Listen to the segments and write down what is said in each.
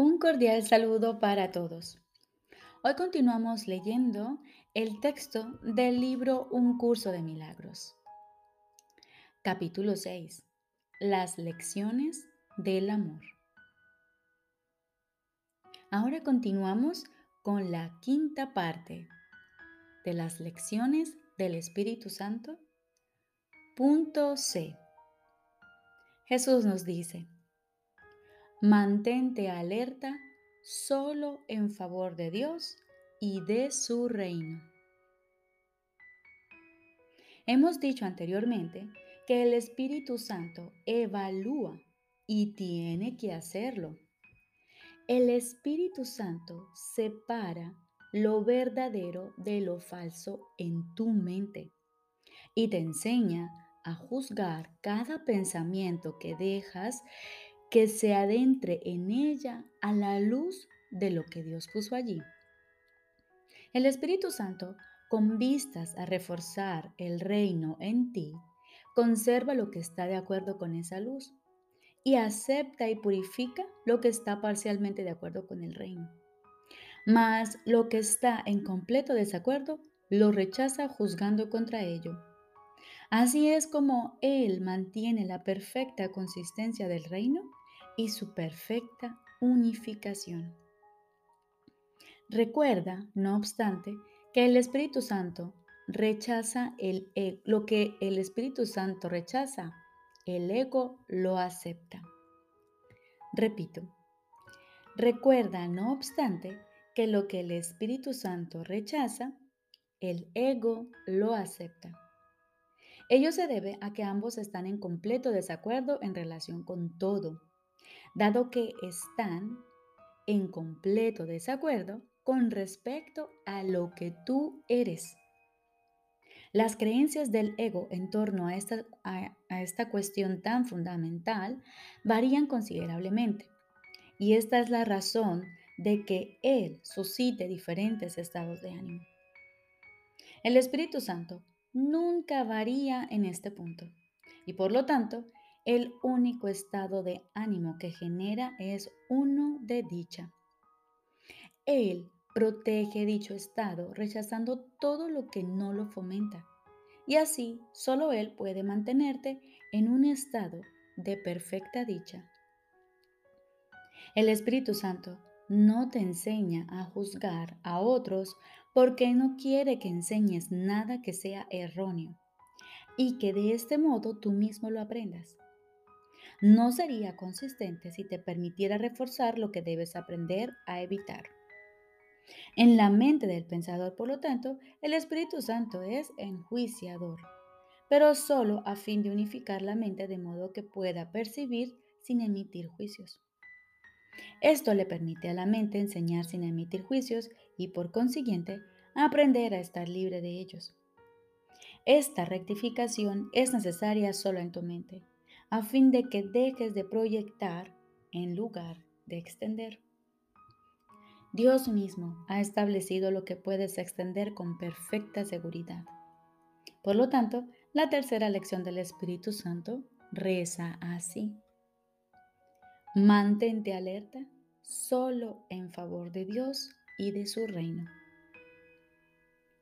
Un cordial saludo para todos. Hoy continuamos leyendo el texto del libro Un curso de milagros. Capítulo 6. Las lecciones del amor. Ahora continuamos con la quinta parte de las lecciones del Espíritu Santo. Punto C. Jesús nos dice, Mantente alerta solo en favor de Dios y de su reino. Hemos dicho anteriormente que el Espíritu Santo evalúa y tiene que hacerlo. El Espíritu Santo separa lo verdadero de lo falso en tu mente y te enseña a juzgar cada pensamiento que dejas que se adentre en ella a la luz de lo que Dios puso allí. El Espíritu Santo, con vistas a reforzar el reino en ti, conserva lo que está de acuerdo con esa luz y acepta y purifica lo que está parcialmente de acuerdo con el reino. Mas lo que está en completo desacuerdo lo rechaza juzgando contra ello. Así es como Él mantiene la perfecta consistencia del reino y su perfecta unificación. Recuerda, no obstante, que el Espíritu Santo rechaza el, e, lo que el Espíritu Santo rechaza, el ego lo acepta. Repito, recuerda, no obstante, que lo que el Espíritu Santo rechaza, el ego lo acepta. Ello se debe a que ambos están en completo desacuerdo en relación con todo dado que están en completo desacuerdo con respecto a lo que tú eres. Las creencias del ego en torno a esta, a, esta cuestión tan fundamental varían considerablemente. Y esta es la razón de que Él suscite diferentes estados de ánimo. El Espíritu Santo nunca varía en este punto y por lo tanto el único estado de ánimo que genera es uno de dicha. Él protege dicho estado rechazando todo lo que no lo fomenta. Y así solo Él puede mantenerte en un estado de perfecta dicha. El Espíritu Santo no te enseña a juzgar a otros porque no quiere que enseñes nada que sea erróneo y que de este modo tú mismo lo aprendas no sería consistente si te permitiera reforzar lo que debes aprender a evitar. En la mente del pensador, por lo tanto, el Espíritu Santo es enjuiciador, pero solo a fin de unificar la mente de modo que pueda percibir sin emitir juicios. Esto le permite a la mente enseñar sin emitir juicios y por consiguiente aprender a estar libre de ellos. Esta rectificación es necesaria solo en tu mente a fin de que dejes de proyectar en lugar de extender. Dios mismo ha establecido lo que puedes extender con perfecta seguridad. Por lo tanto, la tercera lección del Espíritu Santo reza así. Mantente alerta solo en favor de Dios y de su reino.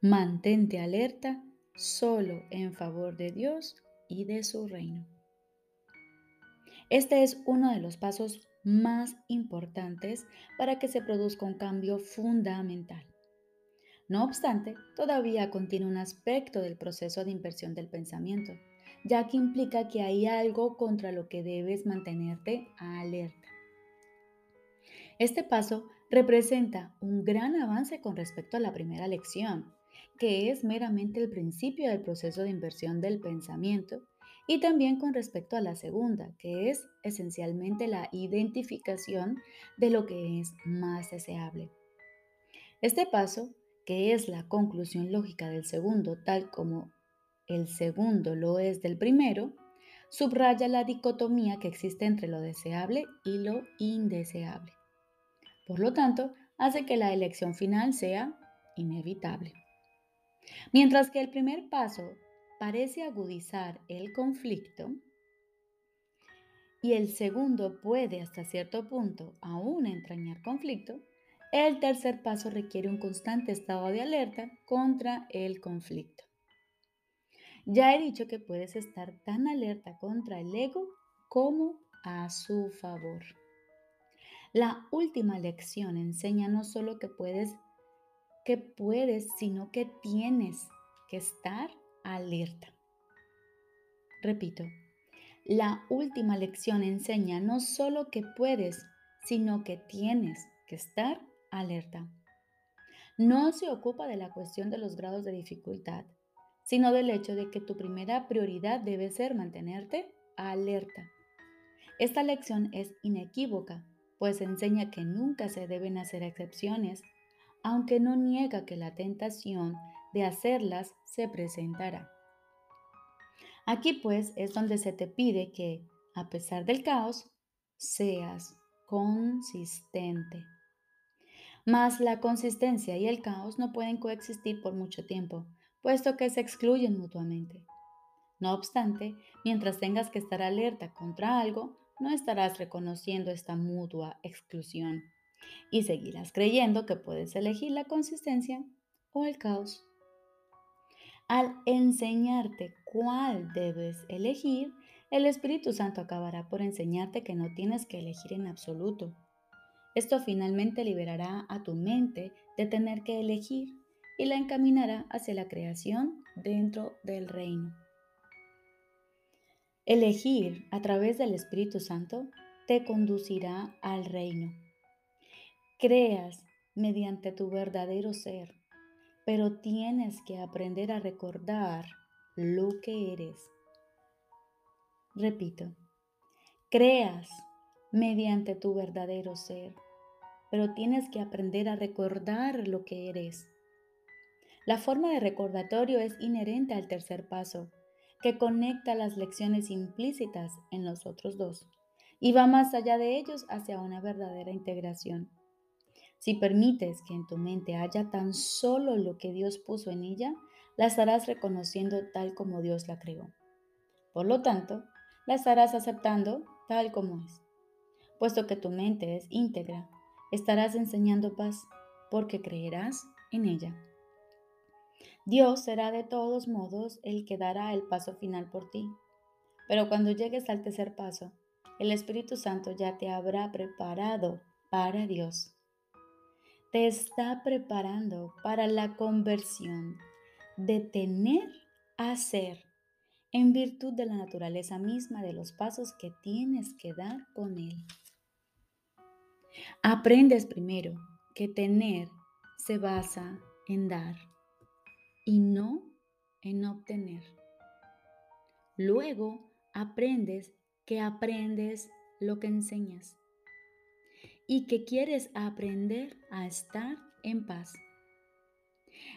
Mantente alerta solo en favor de Dios y de su reino. Este es uno de los pasos más importantes para que se produzca un cambio fundamental. No obstante, todavía contiene un aspecto del proceso de inversión del pensamiento, ya que implica que hay algo contra lo que debes mantenerte alerta. Este paso representa un gran avance con respecto a la primera lección, que es meramente el principio del proceso de inversión del pensamiento y también con respecto a la segunda, que es esencialmente la identificación de lo que es más deseable. Este paso, que es la conclusión lógica del segundo, tal como el segundo lo es del primero, subraya la dicotomía que existe entre lo deseable y lo indeseable. Por lo tanto, hace que la elección final sea inevitable. Mientras que el primer paso parece agudizar el conflicto, y el segundo puede hasta cierto punto aún entrañar conflicto, el tercer paso requiere un constante estado de alerta contra el conflicto. Ya he dicho que puedes estar tan alerta contra el ego como a su favor. La última lección enseña no solo que puedes, que puedes, sino que tienes que estar alerta. Repito, la última lección enseña no solo que puedes, sino que tienes que estar alerta. No se ocupa de la cuestión de los grados de dificultad, sino del hecho de que tu primera prioridad debe ser mantenerte alerta. Esta lección es inequívoca, pues enseña que nunca se deben hacer excepciones, aunque no niega que la tentación de hacerlas se presentará. Aquí pues es donde se te pide que, a pesar del caos, seas consistente. Mas la consistencia y el caos no pueden coexistir por mucho tiempo, puesto que se excluyen mutuamente. No obstante, mientras tengas que estar alerta contra algo, no estarás reconociendo esta mutua exclusión y seguirás creyendo que puedes elegir la consistencia o el caos. Al enseñarte cuál debes elegir, el Espíritu Santo acabará por enseñarte que no tienes que elegir en absoluto. Esto finalmente liberará a tu mente de tener que elegir y la encaminará hacia la creación dentro del reino. Elegir a través del Espíritu Santo te conducirá al reino. Creas mediante tu verdadero ser pero tienes que aprender a recordar lo que eres. Repito, creas mediante tu verdadero ser, pero tienes que aprender a recordar lo que eres. La forma de recordatorio es inherente al tercer paso, que conecta las lecciones implícitas en los otros dos y va más allá de ellos hacia una verdadera integración. Si permites que en tu mente haya tan solo lo que Dios puso en ella, la estarás reconociendo tal como Dios la creó. Por lo tanto, la estarás aceptando tal como es. Puesto que tu mente es íntegra, estarás enseñando paz porque creerás en ella. Dios será de todos modos el que dará el paso final por ti. Pero cuando llegues al tercer paso, el Espíritu Santo ya te habrá preparado para Dios te está preparando para la conversión de tener a ser en virtud de la naturaleza misma de los pasos que tienes que dar con Él. Aprendes primero que tener se basa en dar y no en obtener. Luego aprendes que aprendes lo que enseñas y que quieres aprender a estar en paz.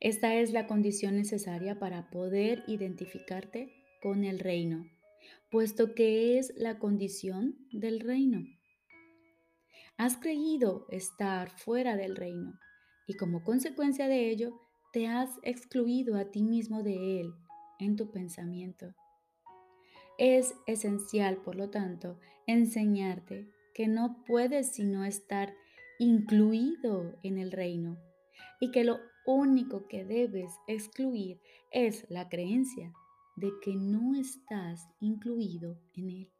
Esta es la condición necesaria para poder identificarte con el reino, puesto que es la condición del reino. Has creído estar fuera del reino y como consecuencia de ello te has excluido a ti mismo de él en tu pensamiento. Es esencial, por lo tanto, enseñarte que no puedes sino estar incluido en el reino y que lo único que debes excluir es la creencia de que no estás incluido en él.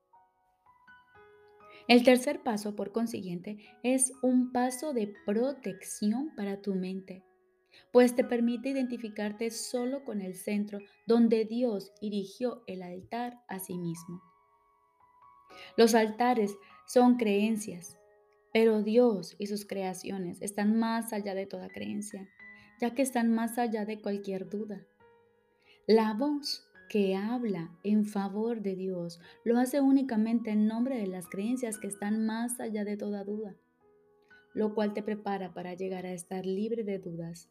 El tercer paso, por consiguiente, es un paso de protección para tu mente, pues te permite identificarte solo con el centro donde Dios erigió el altar a sí mismo. Los altares son creencias, pero Dios y sus creaciones están más allá de toda creencia, ya que están más allá de cualquier duda. La voz que habla en favor de Dios lo hace únicamente en nombre de las creencias que están más allá de toda duda, lo cual te prepara para llegar a estar libre de dudas,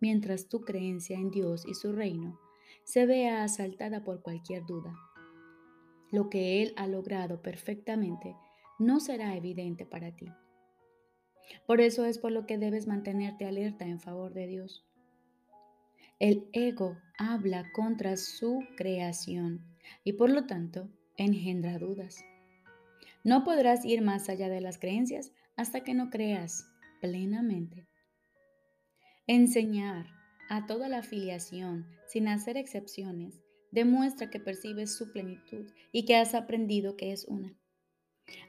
mientras tu creencia en Dios y su reino se vea asaltada por cualquier duda. Lo que Él ha logrado perfectamente no será evidente para ti. Por eso es por lo que debes mantenerte alerta en favor de Dios. El ego habla contra su creación y por lo tanto engendra dudas. No podrás ir más allá de las creencias hasta que no creas plenamente. Enseñar a toda la afiliación sin hacer excepciones demuestra que percibes su plenitud y que has aprendido que es una.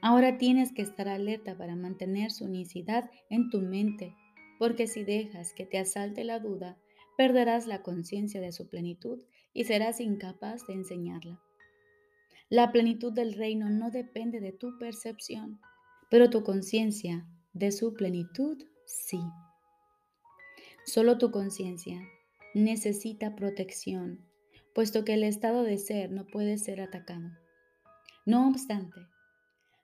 Ahora tienes que estar alerta para mantener su unicidad en tu mente, porque si dejas que te asalte la duda, perderás la conciencia de su plenitud y serás incapaz de enseñarla. La plenitud del reino no depende de tu percepción, pero tu conciencia de su plenitud sí. Solo tu conciencia necesita protección, puesto que el estado de ser no puede ser atacado. No obstante,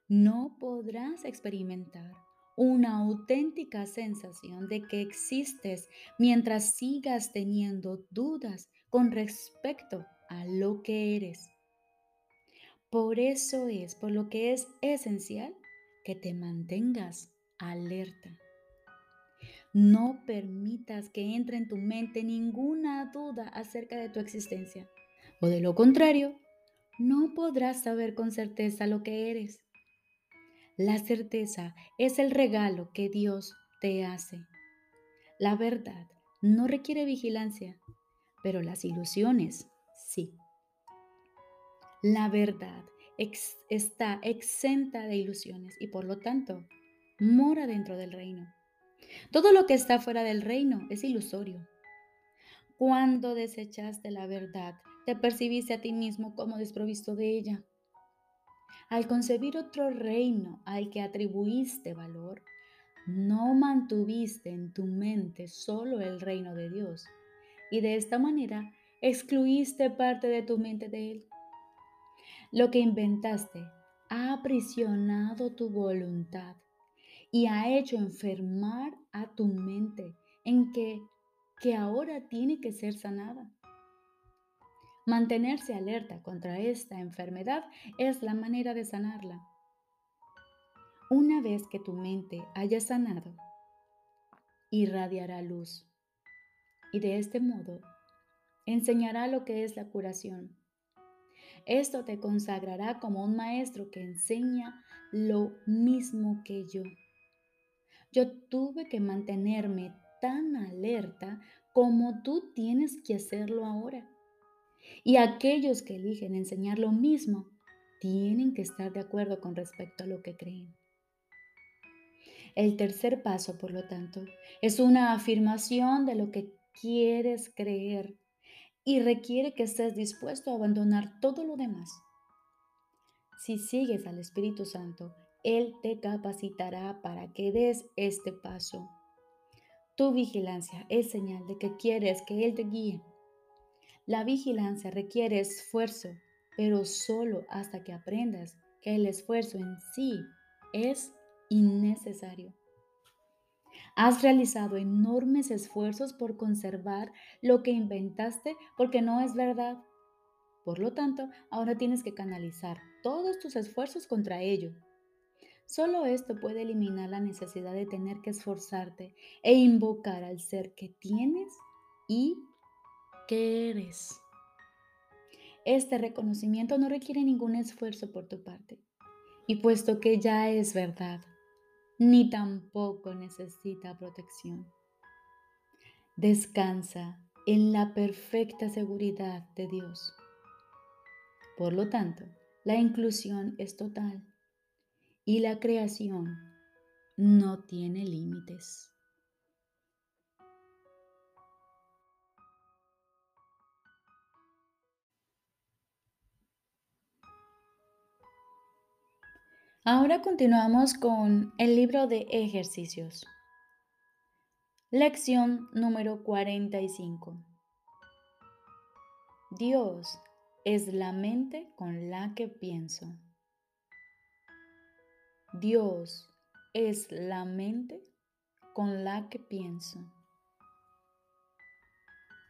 no podrás experimentar una auténtica sensación de que existes mientras sigas teniendo dudas con respecto a lo que eres. Por eso es por lo que es esencial que te mantengas alerta. No permitas que entre en tu mente ninguna duda acerca de tu existencia, o de lo contrario, no podrás saber con certeza lo que eres. La certeza es el regalo que Dios te hace. La verdad no requiere vigilancia, pero las ilusiones sí. La verdad está exenta de ilusiones y por lo tanto mora dentro del reino. Todo lo que está fuera del reino es ilusorio. Cuando desechaste la verdad, te percibiste a ti mismo como desprovisto de ella. Al concebir otro reino al que atribuiste valor, no mantuviste en tu mente solo el reino de Dios y de esta manera excluiste parte de tu mente de él. Lo que inventaste ha aprisionado tu voluntad y ha hecho enfermar a tu mente en que, que ahora tiene que ser sanada. Mantenerse alerta contra esta enfermedad es la manera de sanarla. Una vez que tu mente haya sanado, irradiará luz y de este modo enseñará lo que es la curación esto te consagrará como un maestro que enseña lo mismo que yo. Yo tuve que mantenerme tan alerta como tú tienes que hacerlo ahora. Y aquellos que eligen enseñar lo mismo tienen que estar de acuerdo con respecto a lo que creen. El tercer paso, por lo tanto, es una afirmación de lo que quieres creer y requiere que estés dispuesto a abandonar todo lo demás. Si sigues al Espíritu Santo, Él te capacitará para que des este paso. Tu vigilancia es señal de que quieres que Él te guíe. La vigilancia requiere esfuerzo, pero solo hasta que aprendas que el esfuerzo en sí es innecesario. Has realizado enormes esfuerzos por conservar lo que inventaste porque no es verdad. Por lo tanto, ahora tienes que canalizar todos tus esfuerzos contra ello. Solo esto puede eliminar la necesidad de tener que esforzarte e invocar al ser que tienes y que eres. Este reconocimiento no requiere ningún esfuerzo por tu parte. Y puesto que ya es verdad, ni tampoco necesita protección. Descansa en la perfecta seguridad de Dios. Por lo tanto, la inclusión es total y la creación no tiene límites. Ahora continuamos con el libro de ejercicios. Lección número 45. Dios es la mente con la que pienso. Dios es la mente con la que pienso.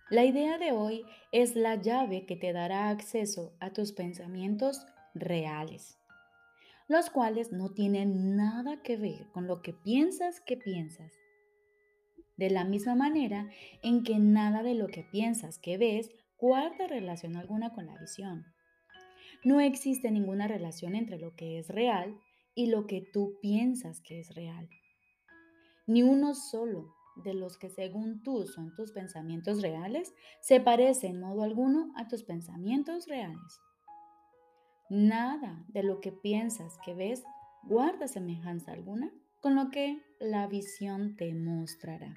La idea de hoy es la llave que te dará acceso a tus pensamientos reales los cuales no tienen nada que ver con lo que piensas que piensas. De la misma manera en que nada de lo que piensas que ves guarda relación alguna con la visión. No existe ninguna relación entre lo que es real y lo que tú piensas que es real. Ni uno solo de los que según tú son tus pensamientos reales se parece en modo alguno a tus pensamientos reales. Nada de lo que piensas que ves guarda semejanza alguna con lo que la visión te mostrará.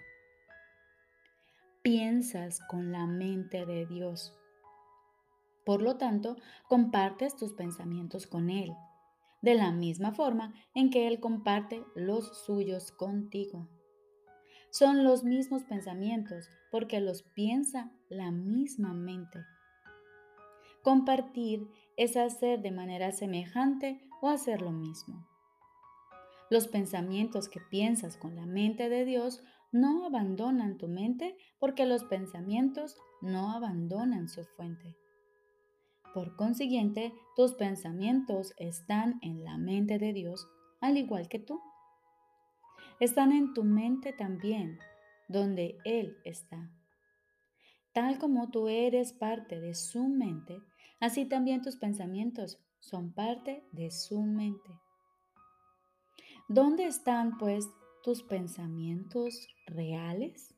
Piensas con la mente de Dios. Por lo tanto, compartes tus pensamientos con Él, de la misma forma en que Él comparte los suyos contigo. Son los mismos pensamientos porque los piensa la misma mente. Compartir es hacer de manera semejante o hacer lo mismo. Los pensamientos que piensas con la mente de Dios no abandonan tu mente porque los pensamientos no abandonan su fuente. Por consiguiente, tus pensamientos están en la mente de Dios al igual que tú están en tu mente también, donde Él está. Tal como tú eres parte de su mente, así también tus pensamientos son parte de su mente. ¿Dónde están pues tus pensamientos reales?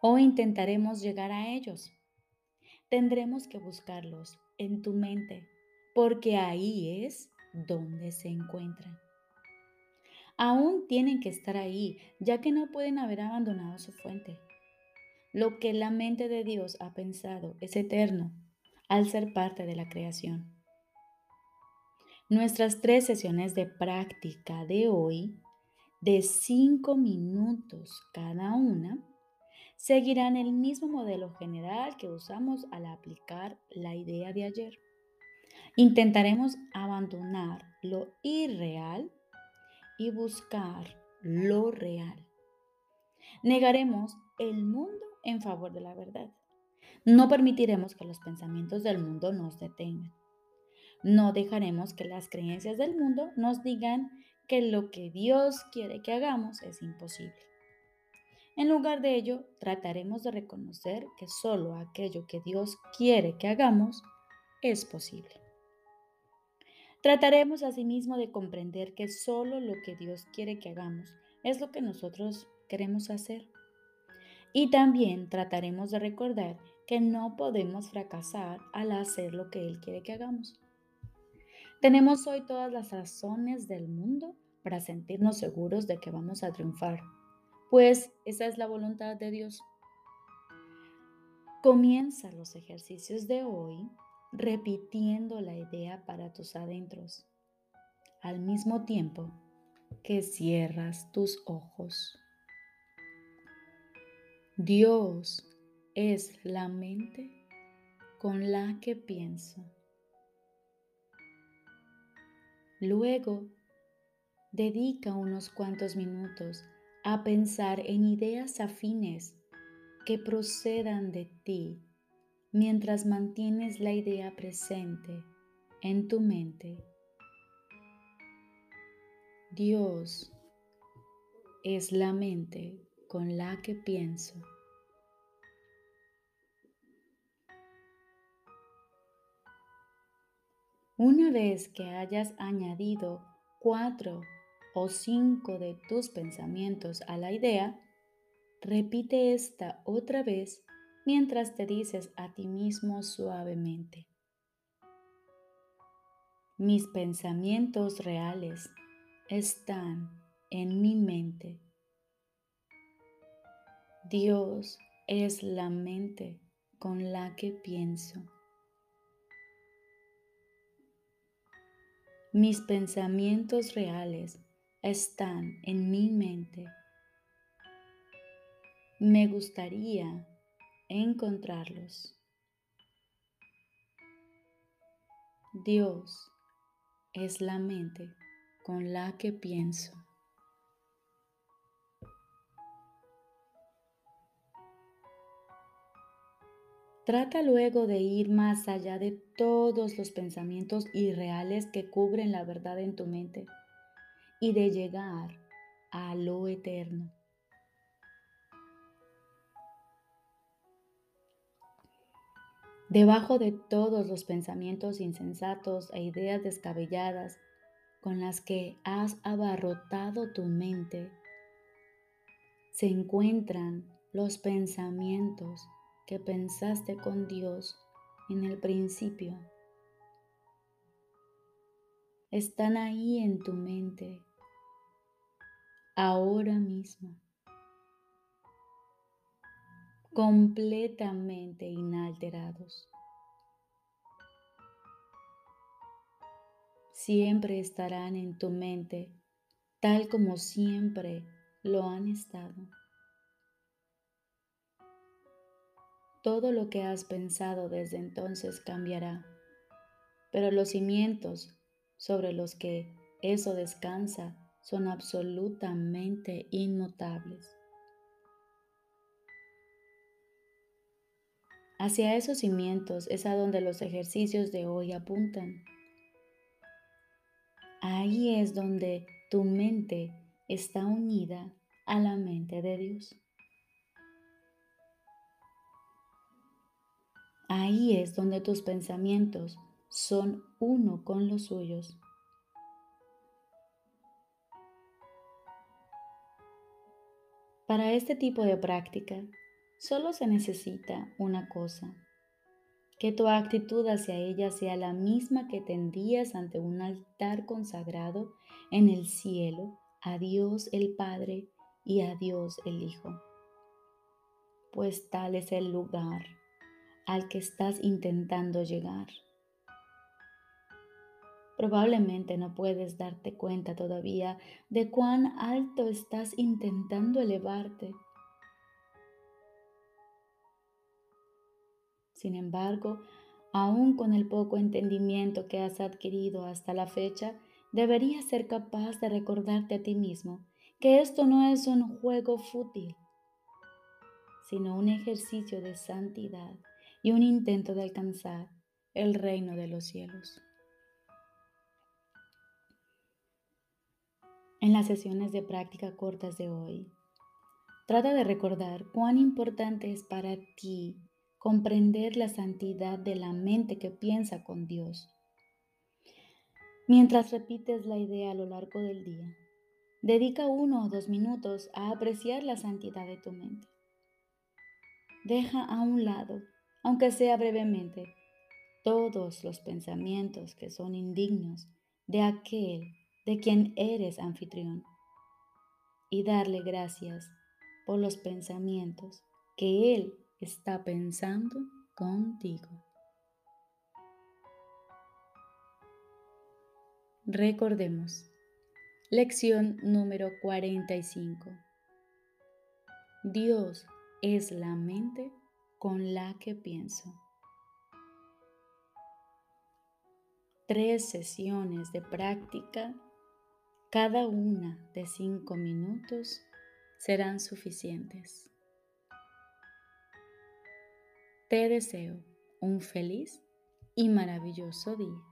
¿O intentaremos llegar a ellos? Tendremos que buscarlos en tu mente, porque ahí es donde se encuentran aún tienen que estar ahí, ya que no pueden haber abandonado su fuente. Lo que la mente de Dios ha pensado es eterno al ser parte de la creación. Nuestras tres sesiones de práctica de hoy, de cinco minutos cada una, seguirán el mismo modelo general que usamos al aplicar la idea de ayer. Intentaremos abandonar lo irreal y buscar lo real. Negaremos el mundo en favor de la verdad. No permitiremos que los pensamientos del mundo nos detengan. No dejaremos que las creencias del mundo nos digan que lo que Dios quiere que hagamos es imposible. En lugar de ello, trataremos de reconocer que solo aquello que Dios quiere que hagamos es posible. Trataremos asimismo de comprender que solo lo que Dios quiere que hagamos es lo que nosotros queremos hacer. Y también trataremos de recordar que no podemos fracasar al hacer lo que Él quiere que hagamos. Tenemos hoy todas las razones del mundo para sentirnos seguros de que vamos a triunfar, pues esa es la voluntad de Dios. Comienza los ejercicios de hoy repitiendo la idea para tus adentros, al mismo tiempo que cierras tus ojos. Dios es la mente con la que pienso. Luego, dedica unos cuantos minutos a pensar en ideas afines que procedan de ti mientras mantienes la idea presente en tu mente. Dios es la mente con la que pienso. Una vez que hayas añadido cuatro o cinco de tus pensamientos a la idea, repite esta otra vez mientras te dices a ti mismo suavemente, mis pensamientos reales están en mi mente. Dios es la mente con la que pienso. Mis pensamientos reales están en mi mente. Me gustaría encontrarlos. Dios es la mente con la que pienso. Trata luego de ir más allá de todos los pensamientos irreales que cubren la verdad en tu mente y de llegar a lo eterno. debajo de todos los pensamientos insensatos e ideas descabelladas con las que has abarrotado tu mente, se encuentran los pensamientos que pensaste con Dios en el principio. Están ahí en tu mente, ahora mismo, completamente inalterados. Siempre estarán en tu mente tal como siempre lo han estado. Todo lo que has pensado desde entonces cambiará, pero los cimientos sobre los que eso descansa son absolutamente inmutables. Hacia esos cimientos es a donde los ejercicios de hoy apuntan. Ahí es donde tu mente está unida a la mente de Dios. Ahí es donde tus pensamientos son uno con los suyos. Para este tipo de práctica, solo se necesita una cosa, que tu actitud hacia ella sea la misma que tendrías ante un altar consagrado en el cielo a Dios el Padre y a Dios el Hijo, pues tal es el lugar al que estás intentando llegar. Probablemente no puedes darte cuenta todavía de cuán alto estás intentando elevarte. Sin embargo, aún con el poco entendimiento que has adquirido hasta la fecha, deberías ser capaz de recordarte a ti mismo que esto no es un juego fútil, sino un ejercicio de santidad y un intento de alcanzar el reino de los cielos. En las sesiones de práctica cortas de hoy, trata de recordar cuán importante es para ti comprender la santidad de la mente que piensa con Dios. Mientras repites la idea a lo largo del día, dedica uno o dos minutos a apreciar la santidad de tu mente. Deja a un lado aunque sea brevemente, todos los pensamientos que son indignos de aquel de quien eres anfitrión y darle gracias por los pensamientos que Él está pensando contigo. Recordemos, lección número 45. Dios es la mente con la que pienso. Tres sesiones de práctica, cada una de cinco minutos, serán suficientes. Te deseo un feliz y maravilloso día.